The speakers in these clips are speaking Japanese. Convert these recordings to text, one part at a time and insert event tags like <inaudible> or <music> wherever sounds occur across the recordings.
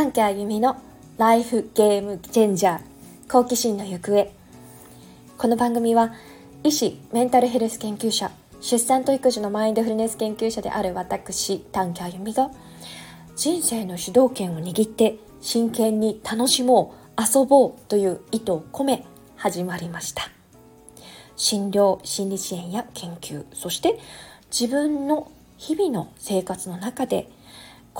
短家あゆみのライフゲームチェンジャー好奇心の行方。この番組は医師メンタルヘルス研究者出産と育児のマインドフルネス研究者である私短家あゆみが人生の主導権を握って真剣に楽しもう遊ぼうという意図を込め始まりました。診療心理支援や研究そして自分の日々の生活の中で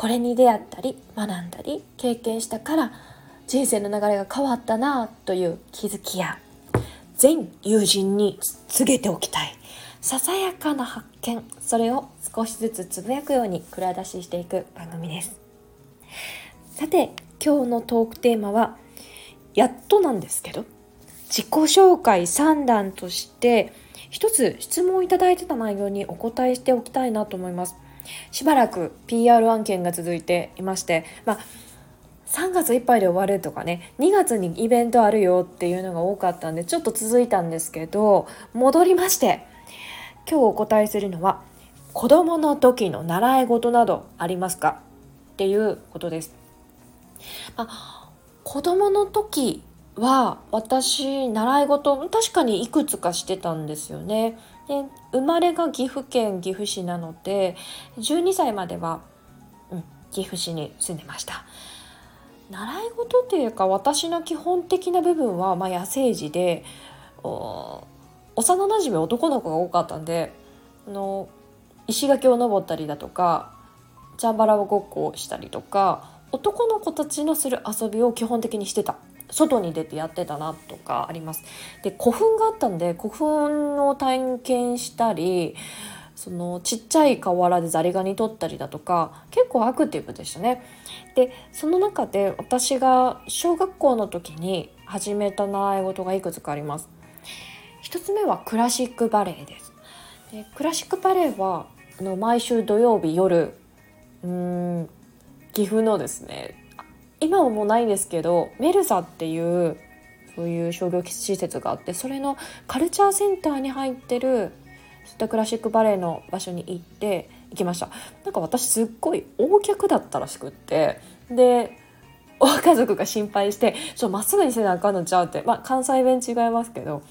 これに出会ったり学んだり経験したから人生の流れが変わったなという気づきや全友人に告げておきたい。ささやかな発見。それを少しずつつぶやくように蔵出ししていく番組です。さて今日のトークテーマはやっとなんですけど自己紹介3段として一つ質問いただいてた内容にお答えしておきたいなと思います。しばらく PR 案件が続いていましてまあ3月いっぱいで終わるとかね2月にイベントあるよっていうのが多かったんでちょっと続いたんですけど戻りまして今日お答えするのは子供の時の習い事などありますかっていうことです。まあ、子供の時は私習い事確かにいくつかしてたんですよね。で生まれが岐阜県岐阜市なので12歳までは、うん、岐阜市に住んでました。習い事っていうか私の基本的な部分は、まあ、野生児で幼なじみ男の子が多かったんであの石垣を登ったりだとかチャンバラごっこをしたりとか男の子たちのする遊びを基本的にしてた外に出てやってたなとかあります。で古墳があったんで古墳を体験したりそのちっちゃい河原でザリガニ取ったりだとか結構アクティブでしたね。でその中で私が小学校の時に始めた習い事がいくつかあります。一つ目はクラシックバレエです。でクラシックバレエはあの毎週土曜日夜うん岐阜のですね今はもうないんですけどメルサっていうそういう商業施設があってそれのカルチャーセンターに入ってるそういったクラシックバレエの場所に行って行きましたなんか私すっごい大客だったらしくってで家族が心配して「ちょまっすぐにせなあかんのちゃう」ってまあ関西弁違いますけど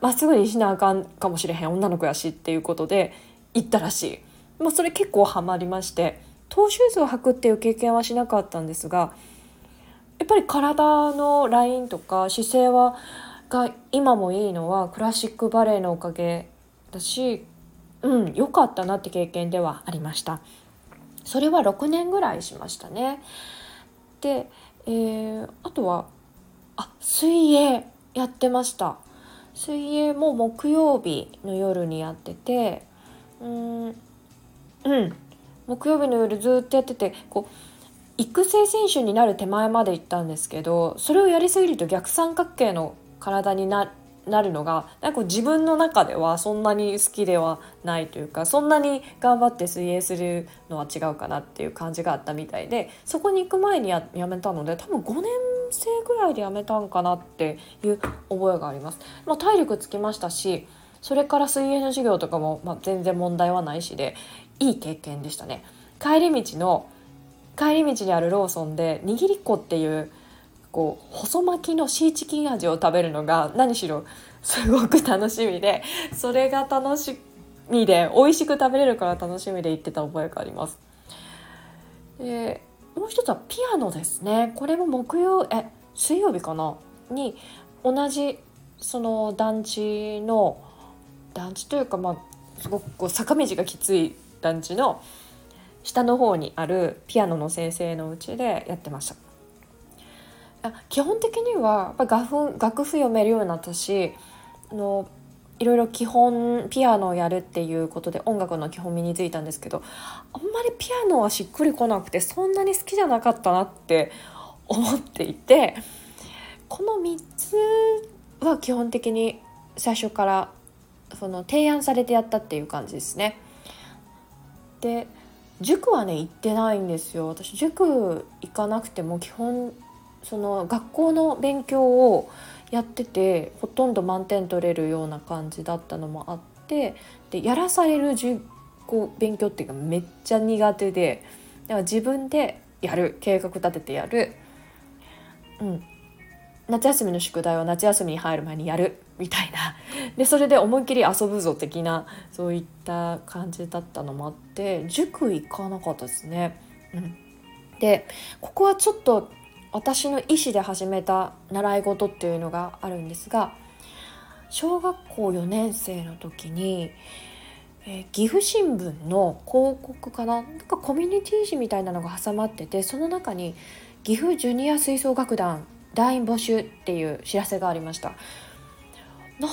まっすぐにしなあかんかもしれへん女の子やしっていうことで行ったらしい。まあ、それ結構ハマりましてトーシューズを履くっていう経験はしなかったんですがやっぱり体のラインとか姿勢はが今もいいのはクラシックバレエのおかげだしうん良かったなって経験ではありました。それは6年ぐらいしましたね。で、えー、あとはあ水泳やってました。水泳も木曜日の夜にやっててうんうん木曜日の夜ずっとやっててこう育成選手になる手前まで行ったんですけどそれをやりすぎると逆三角形の体になるのがなんか自分の中ではそんなに好きではないというかそんなに頑張って水泳するのは違うかなっていう感じがあったみたいでそこに行く前にやめたので多分5年生ぐらいでやめたんかなっていう覚えがあります。まあ、体力つきましたしそれから水泳の授業とかも、まあ、全然問題はないしでいい経験でしたね。帰り道の帰り道にあるローソンで握りっこっていうこう細巻きのシーチキン味を食べるのが何しろすごく楽しみでそれが楽しみで美味しく食べれるから楽しみで行ってた覚えがあります。でもう一つはピアノですねこれも木曜え水曜日かな？に同じその団地の団地というかまあすごくこう坂道がきつい団地の下の方にあるピアノの先生のうちでやってました。基本的にはやっぱ楽譜楽譜読めるようになったしあのいろいろ基本ピアノをやるっていうことで音楽の基本身についたんですけどあんまりピアノはしっくりこなくてそんなに好きじゃなかったなって思っていてこの3つは基本的に最初からその提案されてやったっていう感じですね。で塾はね行ってないんですよ。私塾行かなくても基本その学校の勉強をやっててほとんど満点取れるような感じだったのもあってでやらされるこう勉強っていうかめっちゃ苦手でだから自分でやる。計画立ててやる、うん、夏休みの宿題は夏休みに入る前にやるみたいな。でそれで思いっきり遊ぶぞ的なそういった感じだったのもあって塾行かなかったですね。うん、でここはちょっと私の意思で始めた習い事っていうのがあるんですが小学校4年生の時に、えー、岐阜新聞の広告かな？なんかコミュニティ誌みたいなのが挟まっててその中に岐阜ジュニア吹奏楽団団員募集っていう知らせがありました。な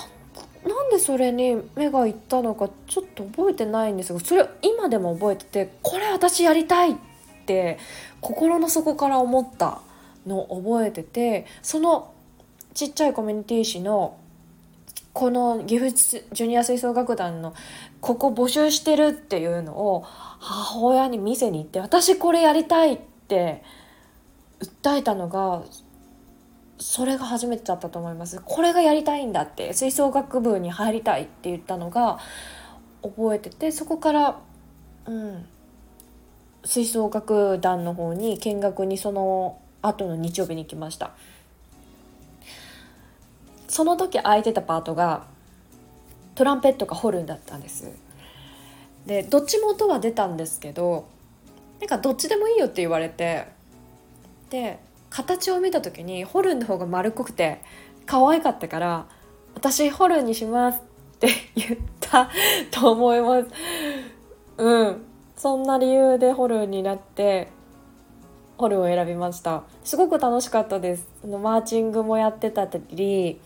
なんでそれに目がいったのかちょっと覚えてないんですがそれを今でも覚えててこれ私やりたいって心の底から思ったのを覚えててそのちっちゃいコミュニティ誌のこの岐阜ジュニア吹奏楽団のここ募集してるっていうのを母親に見せに行って私これやりたいって訴えたのがそれが初めてだったと思います。これがやりたいんだって吹奏楽部に入りたいって言ったのが覚えててそこからうん吹奏楽団の方に見学にその後の日曜日に行きました。その時空いてたパートがトランペットかホルンだったんです。でどっちも音は出たんですけどなんかどっちでもいいよって言われてで形を見た時にホルンの方が丸っこくて可愛かったから私ホルンにしますって <laughs> 言った <laughs> と思います。うん。そんな理由でホルンになってホルンを選びました。すごく楽しかったです。マーチングもやってたり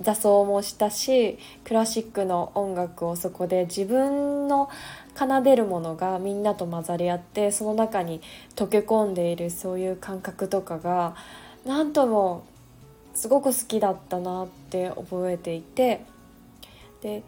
座奏もしたしクラシックの音楽をそこで自分の奏でるものがみんなと混ざり合ってその中に溶け込んでいるそういう感覚とかが何ともすごく好きだったなって覚えていてで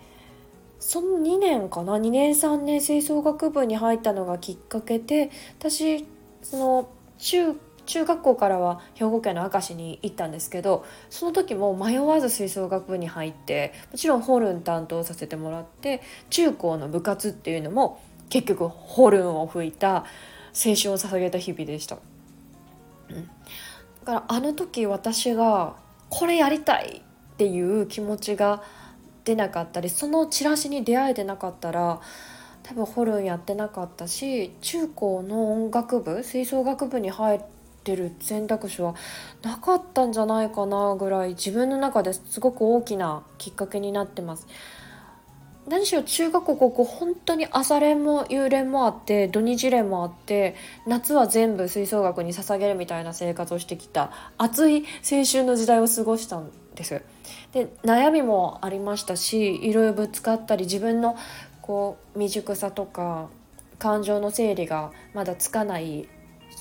その2年かな？2年3年吹奏楽部に入ったのがきっかけで私その中中学校からは兵庫県の明石に行ったんですけどその時も迷わず吹奏楽部に入ってもちろんホルン担当させてもらって中高の部活っていうのも結局ホルンを吹いた青春を捧げた日々でした。うん、だからあの時私がこれやりたいっていう気持ちが出なかったりそのチラシに出会えてなかったら多分ホルンやってなかったし中高の音楽部吹奏楽部に入ってる選択肢はなかったんじゃないかなぐらい自分の中ですごく大きなきっかけになってます。何しろ中学校高校本当に朝練も夕練もあって土日練もあって夏は全部吹奏楽に捧げるみたいな生活をしてきた熱い青春の時代を過ごしたんです。で悩みもありましたしいろいろぶつかったり自分のこう未熟さとか感情の整理がまだつかない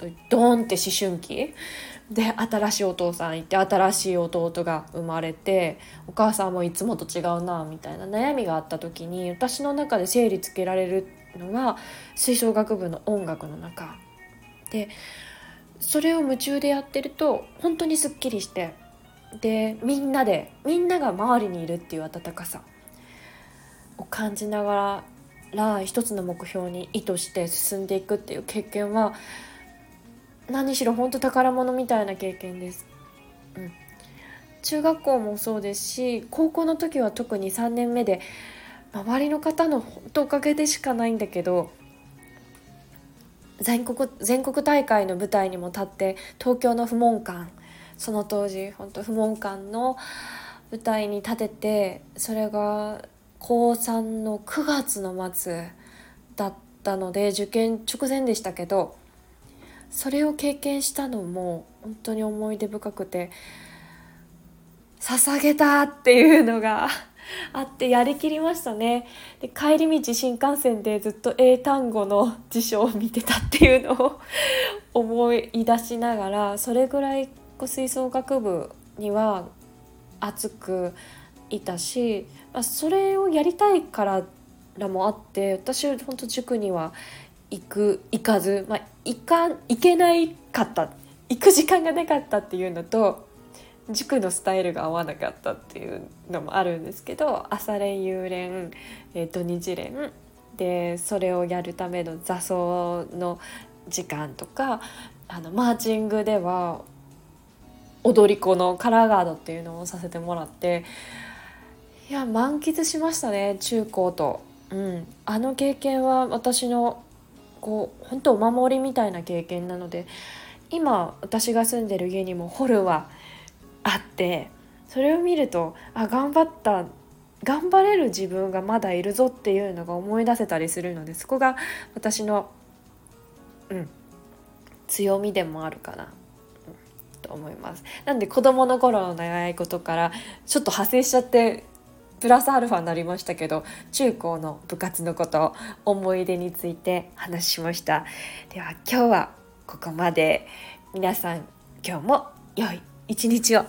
そういうドーンって思春期？で新しいお父さんいて新しい弟が生まれてお母さんもいつもと違うなみたいな悩みがあった時に私の中で整理つけられるのが吹奏楽部の音楽の中。でそれを夢中でやってると本当にすっきりしてでみんなでみんなが周りにいるっていう温かさ。を感じながら一つの目標に意図して進んでいくっていう経験は何しろ本当宝物みたいな経験です。うん、中学校もそうですし高校の時は特に3年目で周りの方の本当おかげでしかないんだけど全国全国大会の舞台にも立って東京の不問館その当時本当不問館の舞台に立ててそれが高3の9月の末だったので受験直前でしたけどそれを経験したのも本当に思い出深くて捧げたっていうのが <laughs> あってやりきりましたね。で帰り道新幹線でずっと英単語の辞書を見てたっていうのを思い出しながらそれぐらい吹奏楽部には熱くいたしまあそれをやりたいかららもあって私は本当塾には行く行かず、まあ、行か行けないかった。行く時間がなかったっていうのと塾のスタイルが合わなかったっていうのもあるんですけど朝練夕練、えー、土日練。でそれをやるための座奏の時間とかあのマーチングでは踊り子のカラーガードっていうのをさせてもらっていや満喫しましたね中高と、うん、あの経験は私のこう本当お守りみたいな経験なので今私が住んでる家にもホルはあってそれを見るとあ頑張った頑張れる自分がまだいるぞっていうのが思い出せたりするのでそこが私の、うん、強みでもあるかな、うん、と思います。なんで子供の頃の習い事からちょっと派生しちゃってプラスアルファになりましたけど中高の部活のこと思い出について話しました。では今日はここまで。皆さん今日も良い一日を。